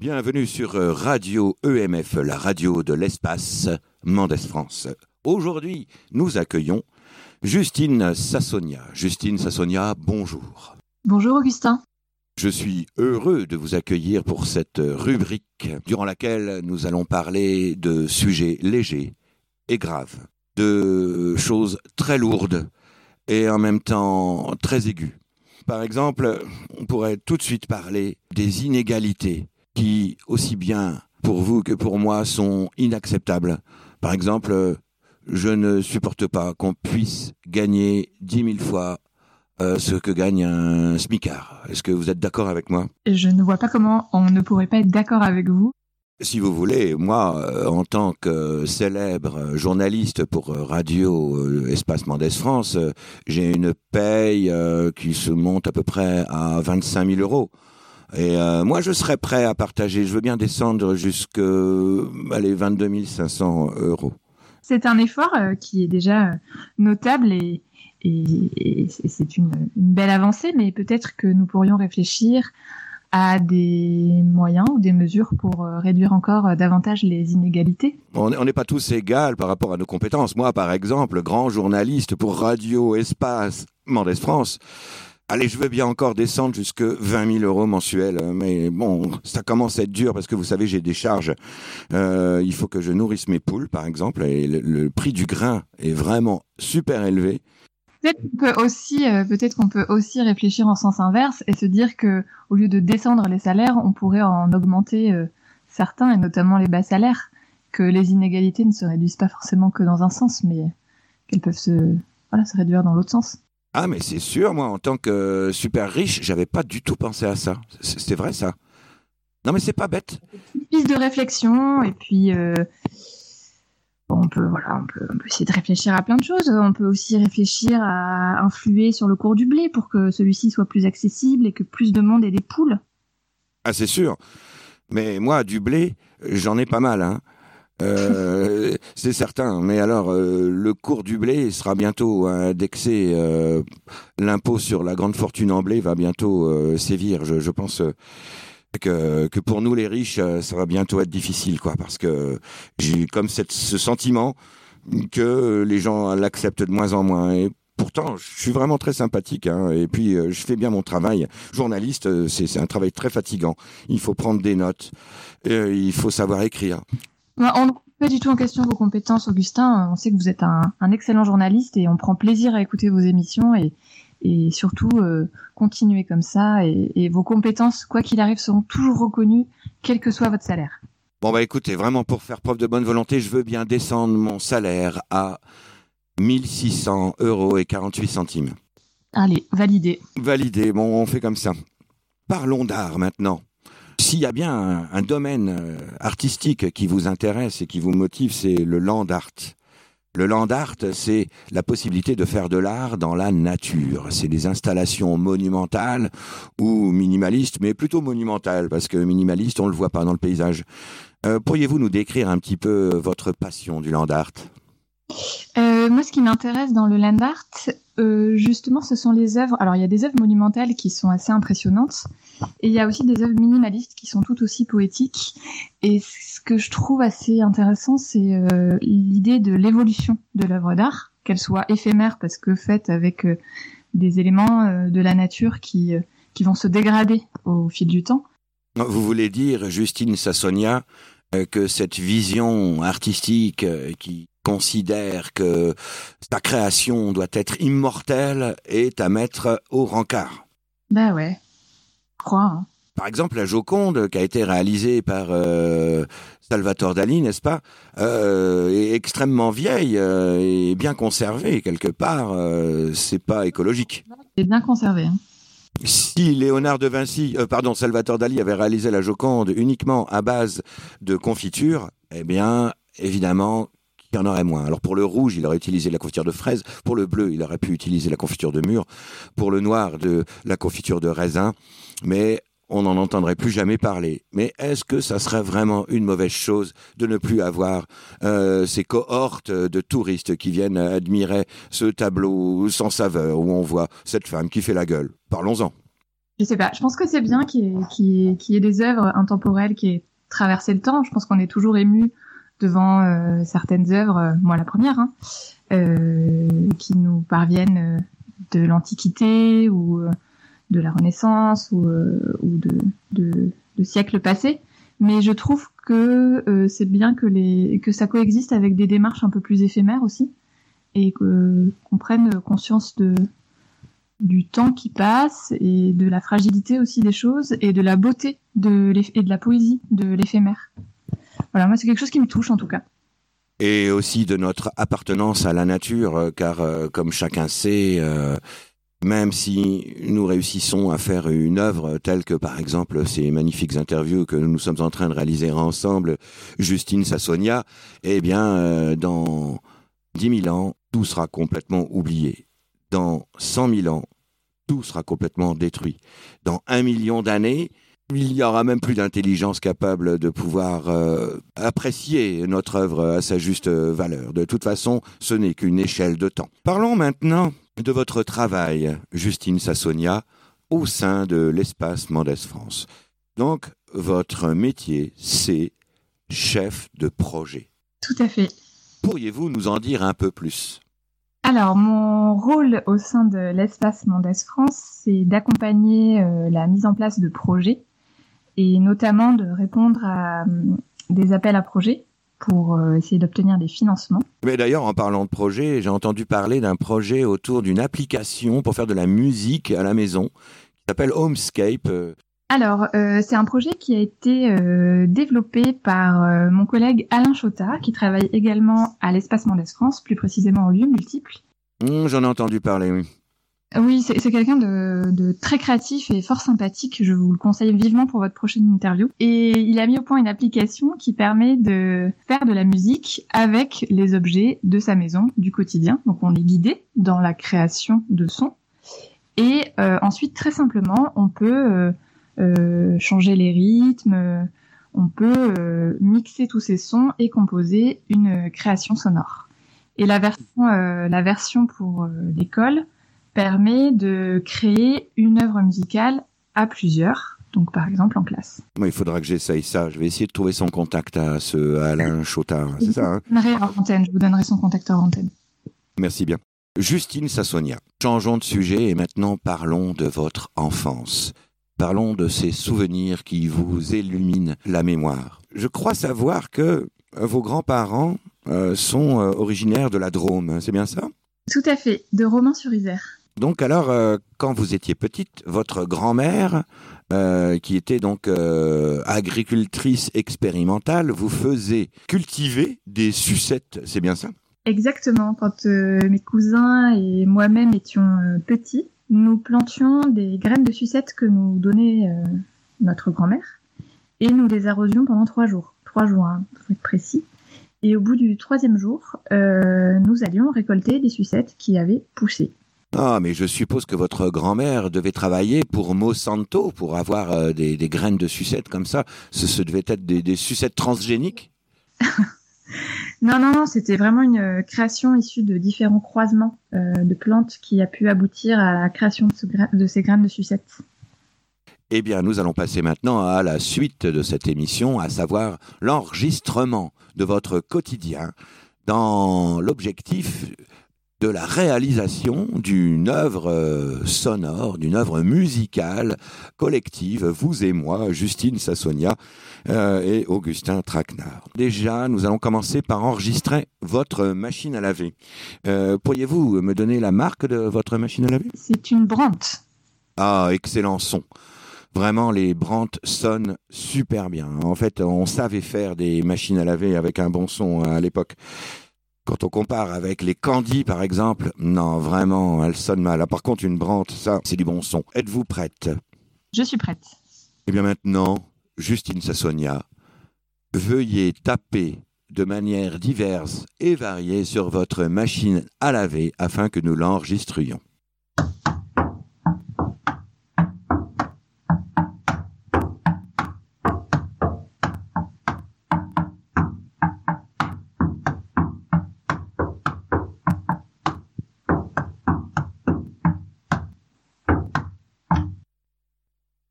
Bienvenue sur euh, Radio EMF, la radio de l'espace Mendes France. Aujourd'hui, nous accueillons Justine Sassonia. Justine Sassonia, bonjour. Bonjour Augustin. Je suis heureux de vous accueillir pour cette rubrique durant laquelle nous allons parler de sujets légers et graves, de choses très lourdes et en même temps très aiguës. Par exemple, on pourrait tout de suite parler des inégalités qui, aussi bien pour vous que pour moi, sont inacceptables. Par exemple, je ne supporte pas qu'on puisse gagner dix mille fois euh, ce que gagne un smicard. Est-ce que vous êtes d'accord avec moi? Je ne vois pas comment on ne pourrait pas être d'accord avec vous. Si vous voulez, moi, euh, en tant que célèbre journaliste pour Radio euh, Espace Mendès France, j'ai une paye qui se monte à peu près à 25 000 euros. Et euh, moi, je serais prêt à partager. Je veux bien descendre jusqu'à allez, 22 500 euros. C'est un effort euh, qui est déjà notable et, et, c'est une, une, belle avancée, mais peut-être que nous pourrions réfléchir à des moyens ou des mesures pour euh, réduire encore davantage les inégalités On n'est pas tous égaux par rapport à nos compétences. Moi, par exemple, grand journaliste pour Radio Espace Mendès France, Allez, je veux bien encore descendre jusque 20 000 euros mensuels, hein, mais bon, ça commence à être dur parce que vous savez, j'ai des charges. Euh, il faut que je nourrisse mes poules, par exemple, et le, prix du grain est vraiment super élevé. Peut-être qu'on peut aussi, euh, peut-être peut aussi réfléchir en sens inverse et se dire que au lieu de descendre les salaires, on pourrait en augmenter euh, certains et notamment les bas salaires. Que les inégalités ne se réduisent pas forcément que dans un sens, mais qu'elles peuvent se réduire dans l'autre sens. Ah, mais c'est sûr, moi, en tant que super riche, j'avais pas du tout pensé à ça. C'est vrai, ça. Non, mais c'est pas bête. Une piste de réflexion, et puis euh, on, peut, voilà, on peut, essayer de réfléchir à plein de choses. On peut aussi réfléchir à influer sur le cours du blé pour que celui-ci soit plus accessible et que plus de monde ait des poules. Ah, c'est sûr. Mais moi, du blé, j'en ai pas mal. Hein. Euh, c'est certain. Mais alors, euh, le cours du blé sera bientôt indexé. Euh, l'impôt sur la grande fortune en blé va bientôt sévir. Je, pense que, que pour nous les riches, ça va bientôt être difficile, quoi, parce que j'ai comme ce sentiment que les gens l'acceptent de moins en moins. Et pourtant, je suis vraiment très sympathique. Hein, et puis, je fais bien mon travail. Journaliste, c'est un travail très fatigant. Il faut prendre des notes. il faut savoir écrire. On ne pas du tout en question vos compétences, Augustin. On sait que vous êtes un, excellent journaliste et on prend plaisir à écouter vos émissions et, et surtout euh, continuer comme ça. Et, vos compétences, quoi qu'il arrive, seront toujours reconnues, quel que soit votre salaire. Bon bah écoutez, vraiment pour faire preuve de bonne volonté, je veux bien descendre mon salaire à 1600 euros et 48 centimes. Allez, validé. Validé, bon on fait comme ça. Parlons d'art maintenant. S'il y a bien un, domaine euh, artistique qui vous intéresse et qui vous motive, c'est le land art. Le land art, c'est la possibilité de faire de l'art dans la nature. C'est des installations monumentales ou minimalistes, mais plutôt monumentales, parce que minimaliste, on ne le voit pas dans le paysage. Euh, pourriez-vous nous décrire un petit peu votre passion du land art? Euh, moi, ce qui m'intéresse dans le land art, euh, justement, ce sont les œuvres. Alors, il y a des œuvres monumentales qui sont assez impressionnantes, et il y a aussi des œuvres minimalistes qui sont tout aussi poétiques. Et ce que je trouve assez intéressant, c'est euh, l'idée de l'évolution de l'œuvre d'art, qu'elle soit éphémère parce que faite avec euh, des éléments de la nature qui qui vont se dégrader au fil du temps. Vous voulez dire, Justine Sassonia, que cette vision artistique qui considère que sa création doit être immortelle est à mettre au rencard. Bah ouais, crois. Hein. Par exemple, la Joconde, qui a été réalisée par euh, Salvatore Dali, n'est-ce pas, euh, est extrêmement vieille euh, et bien conservée quelque part. c'est pas écologique. C'est bien conservé. Hein. Si Léonard de Vinci, pardon, Salvatore Dali avait réalisé la Joconde uniquement à base de confiture, eh bien, évidemment, il y en aurait moins. Alors pour le rouge, il aurait utilisé la confiture de fraise. Pour le bleu, il aurait pu utiliser la confiture de mûre. Pour le noir, de la confiture de raisin. Mais on n'en entendrait plus jamais parler. Mais est-ce que ça serait vraiment une mauvaise chose de ne plus avoir euh, ces cohortes de touristes qui viennent admirer ce tableau sans saveur où on voit cette femme qui fait la gueule? Parlons-en. Je sais pas. Je pense que c'est bien qu'il y, ait, des œuvres intemporelles qui aient traversé le temps. Je pense qu'on est toujours ému devant euh, certaines œuvres, euh, moi la première, hein, euh, qui nous parviennent de l'Antiquité ou de la Renaissance ou, de, siècles passés. Mais je trouve que c'est bien que, ça coexiste avec des démarches un peu plus éphémères aussi et qu'on prenne conscience du temps qui passe et de la fragilité aussi des choses et de la beauté et de la poésie de l'éphémère. Voilà, moi c'est quelque chose qui me touche en tout cas. Et aussi de notre appartenance à la nature, euh, car euh, comme chacun sait, euh, même si nous réussissons à faire une œuvre telle que par exemple ces magnifiques interviews que nous sommes en train de réaliser ensemble, Justine Sassonia, eh bien dans dix mille ans, tout sera complètement oublié. Dans cent mille ans, tout sera complètement détruit. Dans un million d'années, il n'y aura même plus d'intelligence capable de pouvoir euh, apprécier notre œuvre à sa juste valeur. De toute façon, ce n'est qu'une échelle de temps. Parlons maintenant de votre travail, Justine Sassonia, au sein de l'espace Mendes France. Donc, votre métier, c'est chef de projet. Tout à fait. Pourriez-vous nous en dire un peu plus? Alors, mon rôle au sein de l'espace Mendes France, c'est d'accompagner euh, la mise en place de projets et notamment de répondre à euh, des appels à projets pour euh, essayer d'obtenir des financements. Mais d'ailleurs, en parlant de projet, j'ai entendu parler d'un projet autour d'une application pour faire de la musique à la maison qui s'appelle Homescape. Alors, euh, c'est un projet qui a été euh, développé par euh, mon collègue Alain Chotard, qui travaille également à l'Espace Mendes France, plus précisément au lieu multiple. Mmh, j'en ai entendu parler, oui. Oui, c'est quelqu'un de, de, très créatif et fort sympathique. Je vous le conseille vivement pour votre prochaine interview. Et il a mis au point une application qui permet de faire de la musique avec les objets de sa maison, du quotidien. Donc on est guidé dans la création de sons. Et ensuite, très simplement, on peut euh, changer les rythmes, on peut euh, mixer tous ces sons et composer une création sonore. Et la version, euh, la version pour l'école permet de créer une œuvre musicale à plusieurs. Donc, par exemple, en classe. Moi, il faudra que j'essaye ça. Je vais essayer de trouver son contact à ce Alain Chotard. C'est ça, hein? Je vous donnerai son contact en antenne. Merci bien. Justine Sassonia. Changeons de sujet et maintenant parlons de votre enfance. Parlons de ces souvenirs qui vous illuminent la mémoire. Je crois savoir que euh, vos grands-parents euh, sont euh, originaires de la Drôme, c'est bien ça? Tout à fait, de Romans-sur-Isère. Donc alors, quand vous étiez petite, votre grand-mère, qui était donc agricultrice expérimentale, vous faisait cultiver des sucettes, c'est bien ça? Exactement. Quand mes cousins et moi-même étions petits, nous plantions des graines de sucette que nous donnait euh, notre grand-mère et nous les arrosions pendant trois jours. Trois jours, hein, être précis. Et au bout du troisième jour, euh, nous allions récolter des sucettes qui avaient poussé. Ah, mais je suppose que votre grand-mère devait travailler pour Monsanto pour avoir euh, des, graines de sucette comme ça. Ce, devait être des, des sucettes transgéniques? Non, non, non, c'était vraiment une euh, création issue de différents croisements euh, de plantes qui a pu aboutir à la création de, ces graines de sucette. Eh bien, nous allons passer maintenant à la suite de cette émission, à savoir l'enregistrement de votre quotidien dans l'objectif de la réalisation d'une œuvre euh, sonore, d'une œuvre musicale collective, vous et moi, Justine Sassonia euh, et Augustin Traquenard. Déjà, nous allons commencer par enregistrer votre machine à laver. Euh, pourriez-vous me donner la marque de votre machine à laver? C'est une Brandt. Ah, excellent son. Vraiment, les Brandt sonnent super bien. En fait, on savait faire des machines à laver avec un bon son à l'époque. Quand on compare avec les Candy, par exemple, non, vraiment, elles sonnent mal. Ah, par contre, une Brandt, ça, c'est du bon son. Êtes-vous prête? Je suis prête. Eh bien maintenant, Justine Sassonia, veuillez taper de manière diverse et variée sur votre machine à laver afin que nous l'enregistrions.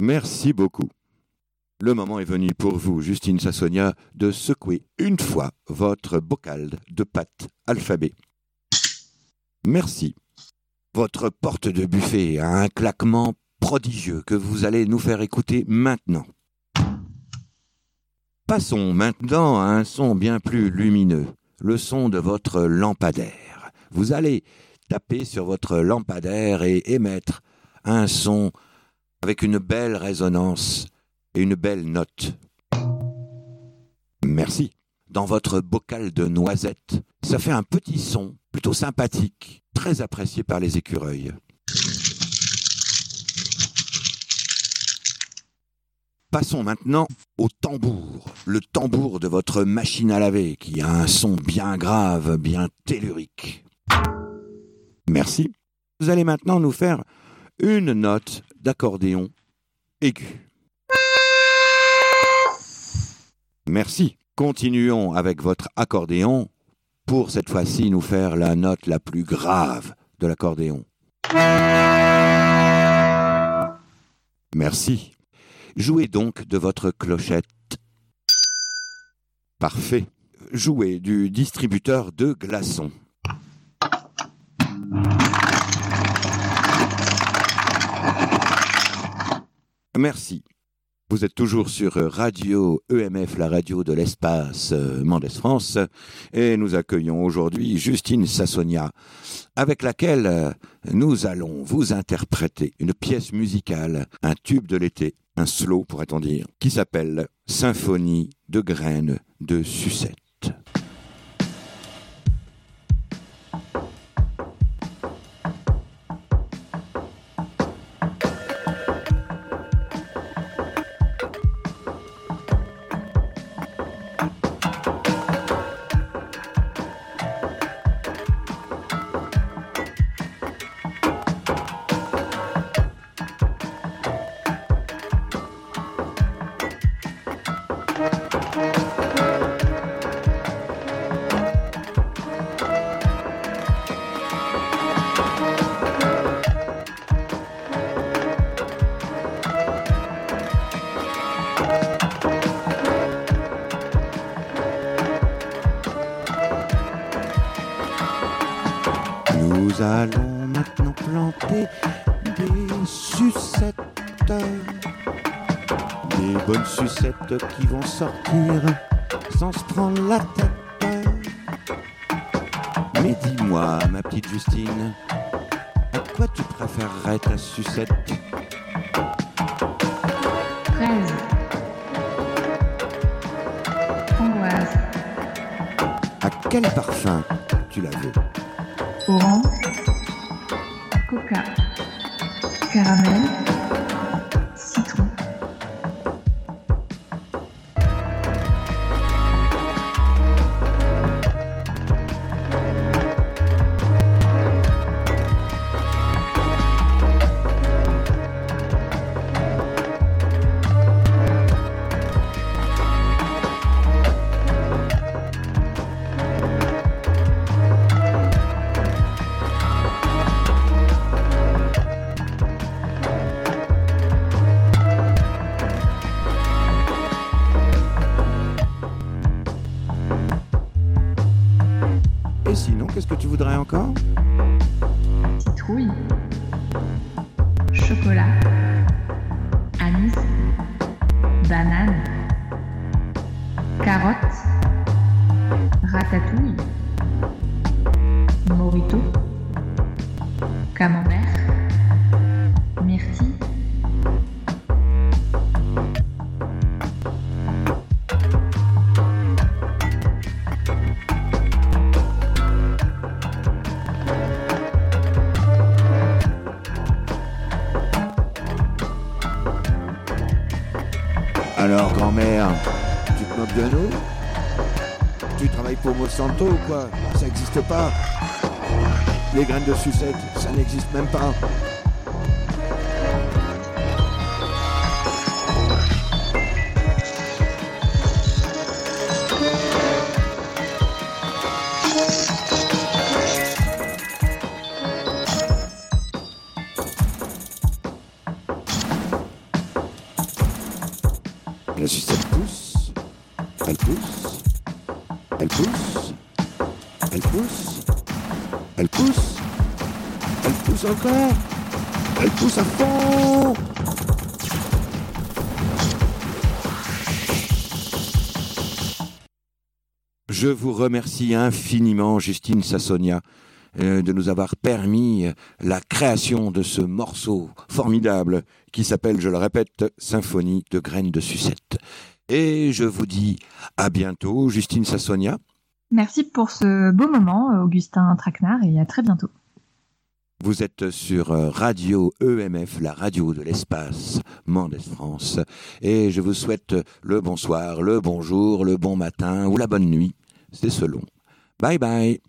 Merci beaucoup. Le moment est venu pour vous, Justine Sassonia, de secouer une fois votre bocal de pâte alphabet. Merci. Votre porte de buffet a un claquement prodigieux que vous allez nous faire écouter maintenant. Passons maintenant à un son bien plus lumineux, le son de votre lampadaire. Vous allez taper sur votre lampadaire et émettre un son avec une belle résonance et une belle note. Merci. Dans votre bocal de noisettes, ça fait un petit son plutôt sympathique, très apprécié par les écureuils. Passons maintenant au tambour, le tambour de votre machine à laver qui a un son bien grave, bien tellurique. Merci. Vous allez maintenant nous faire une note d'accordéon aigu. Merci. Continuons avec votre accordéon pour cette fois-ci nous faire la note la plus grave de l'accordéon. Merci. Jouez donc de votre clochette. Parfait. Jouez du distributeur de glaçons. Merci. Vous êtes toujours sur Radio EMF, la radio de l'espace euh, Mendes France, et nous accueillons aujourd'hui Justine Sassonia, avec laquelle euh, nous allons vous interpréter une pièce musicale, un tube de l'été, un slow pourrait-on dire, qui s'appelle Symphonie de graines de sucette. Allons maintenant planter des sucettes. Des bonnes sucettes qui vont sortir sans se prendre la tête. Mais dis-moi, ma petite Justine, à quoi tu préférerais ta sucette? Fraise. Framboise. À quel parfum tu la veux? Orange. Coca. Caramel. Chocolat. Anis. Banane. Carotte. Ratatouille. Morito. Camembert. Alors, grand-mère, tu te moques de nous? Tu travailles pour Monsanto ou quoi? Ça n'existe pas. Les graines de sucette, ça n'existe même pas. Elle pousse. Elle pousse. Elle pousse. Elle pousse. Elle pousse encore. Elle pousse à fond. Je vous remercie infiniment, Justine Sassonia, de nous avoir permis la création de ce morceau formidable qui s'appelle, je le répète, Symphonie de graines de sucette. Et je vous dis à bientôt, Justine Sassonia. Merci pour ce beau moment, Augustin Traquenard, et à très bientôt. Vous êtes sur Radio EMF, la radio de l'espace Mendes France. Et je vous souhaite le bonsoir, le bonjour, le bon matin ou la bonne nuit. C'est selon. Bye bye.